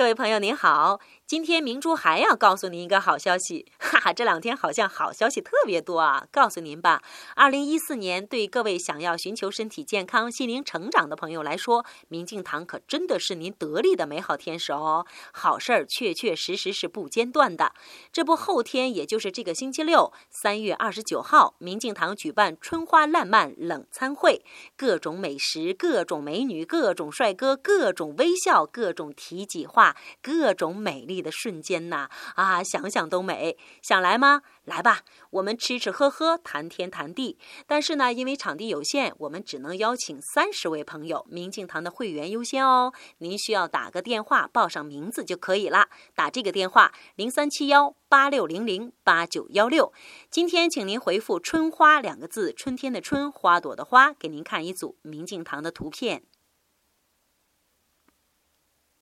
各位朋友您好，今天明珠还要告诉您一个好消息，哈哈，这两天好像好消息特别多啊！告诉您吧，二零一四年对各位想要寻求身体健康、心灵成长的朋友来说，明镜堂可真的是您得力的美好天使哦。好事儿确确实实是不间断的。这不，后天也就是这个星期六，三月二十九号，明镜堂举办春花烂漫冷餐会，各种美食、各种美女、各种帅哥、各种微笑、各种提己话。各种美丽的瞬间呐，啊，想想都美。想来吗？来吧，我们吃吃喝喝，谈天谈地。但是呢，因为场地有限，我们只能邀请三十位朋友，明镜堂的会员优先哦。您需要打个电话，报上名字就可以了。打这个电话：零三七幺八六零零八九幺六。今天请您回复“春花”两个字，春天的春，花朵的花，给您看一组明镜堂的图片。